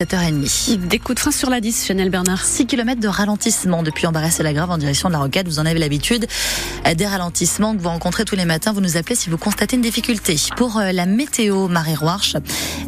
7h30. Des coups de frein sur la 10, Chanel Bernard. 6 km de ralentissement depuis Embarrassé la Grave en direction de la Rocade. Vous en avez l'habitude. Des ralentissements que vous rencontrez tous les matins. Vous nous appelez si vous constatez une difficulté. Pour euh, la météo, Marie Roarch,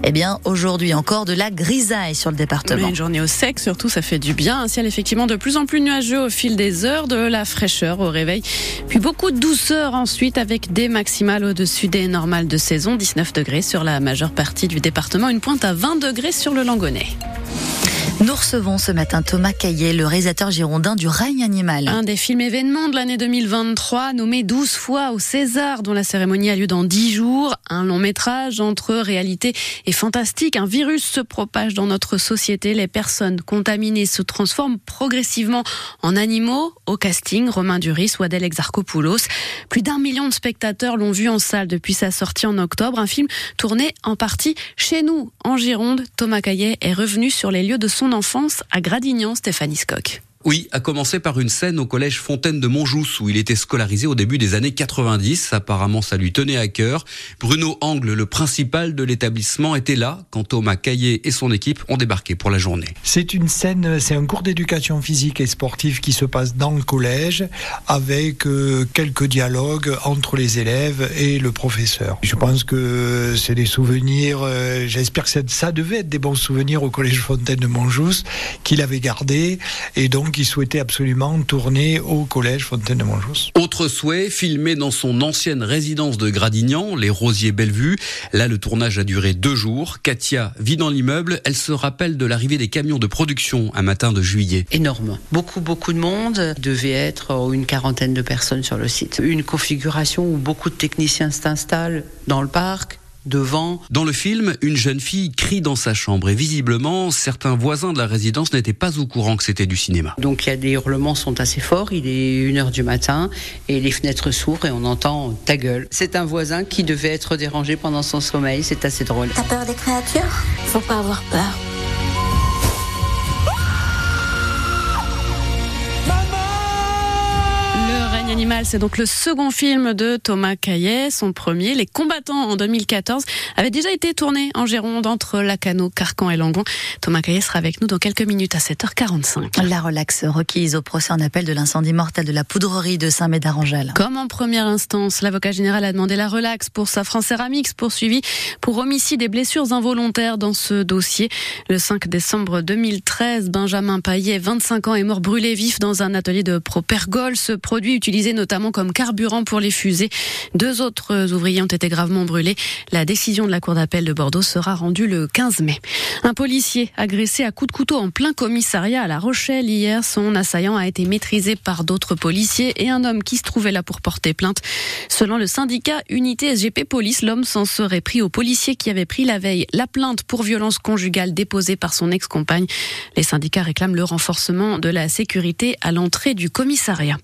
eh bien, aujourd'hui encore de la grisaille sur le département. Une journée au sec, surtout, ça fait du bien. Un ciel effectivement de plus en plus nuageux au fil des heures, de la fraîcheur au réveil. Puis beaucoup de douceur ensuite avec des maximales au-dessus des normales de saison. 19 degrés sur la majeure partie du département. Une pointe à 20 degrés sur le Money. Nous recevons ce matin Thomas Caillet, le réalisateur girondin du règne animal. Un des films événements de l'année 2023, nommé 12 fois au César, dont la cérémonie a lieu dans 10 jours. Un long métrage entre réalité et fantastique. Un virus se propage dans notre société. Les personnes contaminées se transforment progressivement en animaux. Au casting, Romain Duris ou Adèle Exarchopoulos. Plus d'un million de spectateurs l'ont vu en salle depuis sa sortie en octobre. Un film tourné en partie chez nous, en Gironde. Thomas Caillet est revenu sur les lieux de son enfance à Gradignan, Stéphanie Scott. Oui, à commencer par une scène au collège Fontaine de Montjousse où il était scolarisé au début des années 90. Apparemment, ça lui tenait à cœur. Bruno Angle, le principal de l'établissement, était là quand Thomas Caillé et son équipe ont débarqué pour la journée. C'est une scène, c'est un cours d'éducation physique et sportive qui se passe dans le collège avec euh, quelques dialogues entre les élèves et le professeur. Je pense que c'est des souvenirs, euh, j'espère que ça devait être des bons souvenirs au collège Fontaine de Montjousse qu'il avait gardé et donc qui souhaitait absolument tourner au collège Fontaine de Montjousse. Autre souhait, filmé dans son ancienne résidence de Gradignan, les Rosiers Bellevue. Là, le tournage a duré deux jours. Katia vit dans l'immeuble. Elle se rappelle de l'arrivée des camions de production un matin de juillet. Énorme. Beaucoup, beaucoup de monde. Devait être une quarantaine de personnes sur le site. Une configuration où beaucoup de techniciens s'installent dans le parc devant. Dans le film, une jeune fille crie dans sa chambre et visiblement, certains voisins de la résidence n'étaient pas au courant que c'était du cinéma. Donc il y a des hurlements sont assez forts, il est 1h du matin et les fenêtres s'ouvrent et on entend ta gueule. C'est un voisin qui devait être dérangé pendant son sommeil, c'est assez drôle. T'as peur des créatures? Faut pas avoir peur. Animal, c'est donc le second film de Thomas Caillet, son premier. Les combattants en 2014 avait déjà été tourné en Gironde entre Lacano, Carcan et Langon. Thomas Caillet sera avec nous dans quelques minutes à 7h45. La relaxe requise au procès en appel de l'incendie mortel de la poudrerie de Saint-Médard-en-Jalles. Comme en première instance, l'avocat général a demandé la relaxe pour sa France Ceramics poursuivi pour homicide et blessures involontaires dans ce dossier. Le 5 décembre 2013, Benjamin Paillet, 25 ans, est mort brûlé vif dans un atelier de Propergol. Ce produit utilisé notamment comme carburant pour les fusées. Deux autres ouvriers ont été gravement brûlés. La décision de la Cour d'appel de Bordeaux sera rendue le 15 mai. Un policier agressé à coups de couteau en plein commissariat à La Rochelle hier. Son assaillant a été maîtrisé par d'autres policiers et un homme qui se trouvait là pour porter plainte. Selon le syndicat Unité SGP Police, l'homme s'en serait pris au policier qui avait pris la veille la plainte pour violence conjugale déposée par son ex-compagne. Les syndicats réclament le renforcement de la sécurité à l'entrée du commissariat.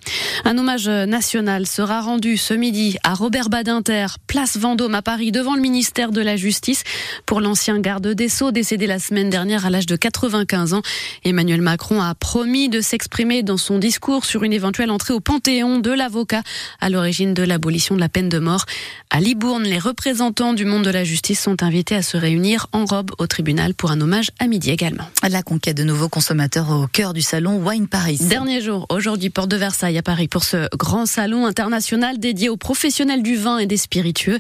Un hommage national sera rendu ce midi à Robert Badinter, place Vendôme à Paris, devant le ministère de la Justice, pour l'ancien garde des Sceaux décédé la semaine dernière à l'âge de 95 ans. Emmanuel Macron a promis de s'exprimer dans son discours sur une éventuelle entrée au Panthéon de l'avocat à l'origine de l'abolition de la peine de mort. À Libourne, les représentants du monde de la justice sont invités à se réunir en robe au tribunal pour un hommage à midi également. La conquête de nouveaux consommateurs au cœur du salon Wine Paris. Dernier jour, aujourd'hui, porte de Versailles à Paris pour ce grand salon international dédié aux professionnels du vin et des spiritueux.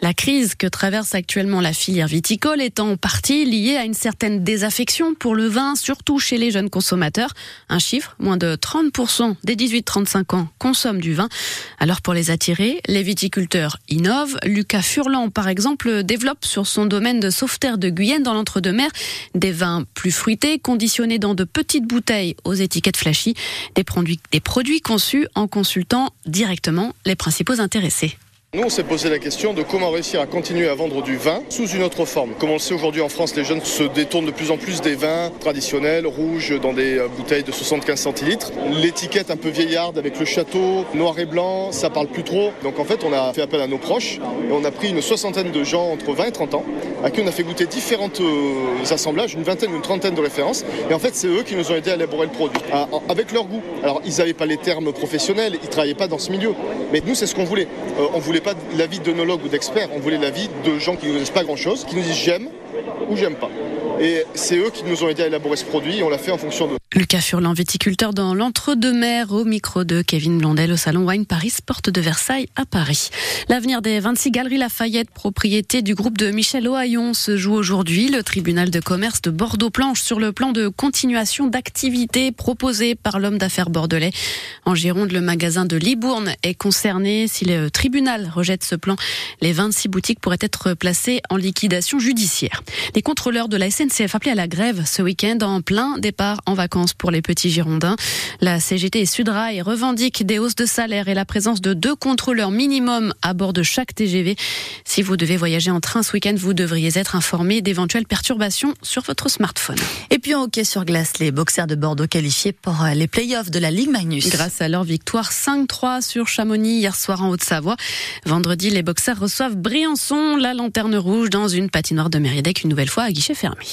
La crise que traverse actuellement la filière viticole est en partie liée à une certaine désaffection pour le vin, surtout chez les jeunes consommateurs. Un chiffre, moins de 30% des 18-35 ans consomment du vin. Alors pour les attirer, les viticulteurs innovent. Lucas Furlan, par exemple, développe sur son domaine de sauveterre de Guyenne dans l'entre-deux-mer des vins plus fruités, conditionnés dans de petites bouteilles aux étiquettes flashy, des produits, conçus en consultant directement les principaux intéressés. Nous, on s'est posé la question de comment réussir à continuer à vendre du vin sous une autre forme. Comme on le sait aujourd'hui en France, les jeunes se détournent de plus en plus des vins traditionnels, rouges, dans des euh, bouteilles de 75 centilitres. L'étiquette un peu vieillarde avec le château, noir et blanc, ça parle plus trop. Donc en fait, on a fait appel à nos proches et on a pris une soixantaine de gens entre 20 et 30 ans à qui on a fait goûter différents euh, assemblages, une vingtaine une trentaine de références. Et en fait, c'est eux qui nous ont aidé à élaborer le produit, avec leur goût. Alors, ils n'avaient pas les termes professionnels, ils travaillaient pas dans ce milieu. Mais nous, c'est ce qu'on voulait. Euh, pas l'avis d'onologues ou d'experts, on voulait l'avis de gens qui ne connaissent pas grand-chose, qui nous disent j'aime ou j'aime pas. Et c'est eux qui nous ont aidé à élaborer ce produit et on l'a fait en fonction de. Lucas Furlan, viticulteur dans l'entre-deux-mers, au micro de Kevin Blondel au salon Wine Paris, porte de Versailles à Paris. L'avenir des 26 Galeries Lafayette, propriété du groupe de Michel Ohaillon, se joue aujourd'hui. Le tribunal de commerce de Bordeaux planche sur le plan de continuation d'activité proposé par l'homme d'affaires bordelais. En Gironde, le magasin de Libourne est concerné. Si le tribunal rejette ce plan, les 26 boutiques pourraient être placées en liquidation judiciaire. Les contrôleurs de la SNCF appelés à la grève ce week-end en plein départ en vacances pour les petits Girondins. La CGT et Sudrail revendiquent des hausses de salaire et la présence de deux contrôleurs minimum à bord de chaque TGV. Si vous devez voyager en train ce week-end, vous devriez être informé d'éventuelles perturbations sur votre smartphone. Et puis en hockey sur glace, les boxers de Bordeaux qualifiés pour euh, les playoffs de la Ligue Magnus. Grâce à leur victoire 5-3 sur Chamonix hier soir en Haute-Savoie. Vendredi, les boxers reçoivent Briançon, la lanterne rouge, dans une patinoire de Mériadec, une nouvelle fois à guichet fermé.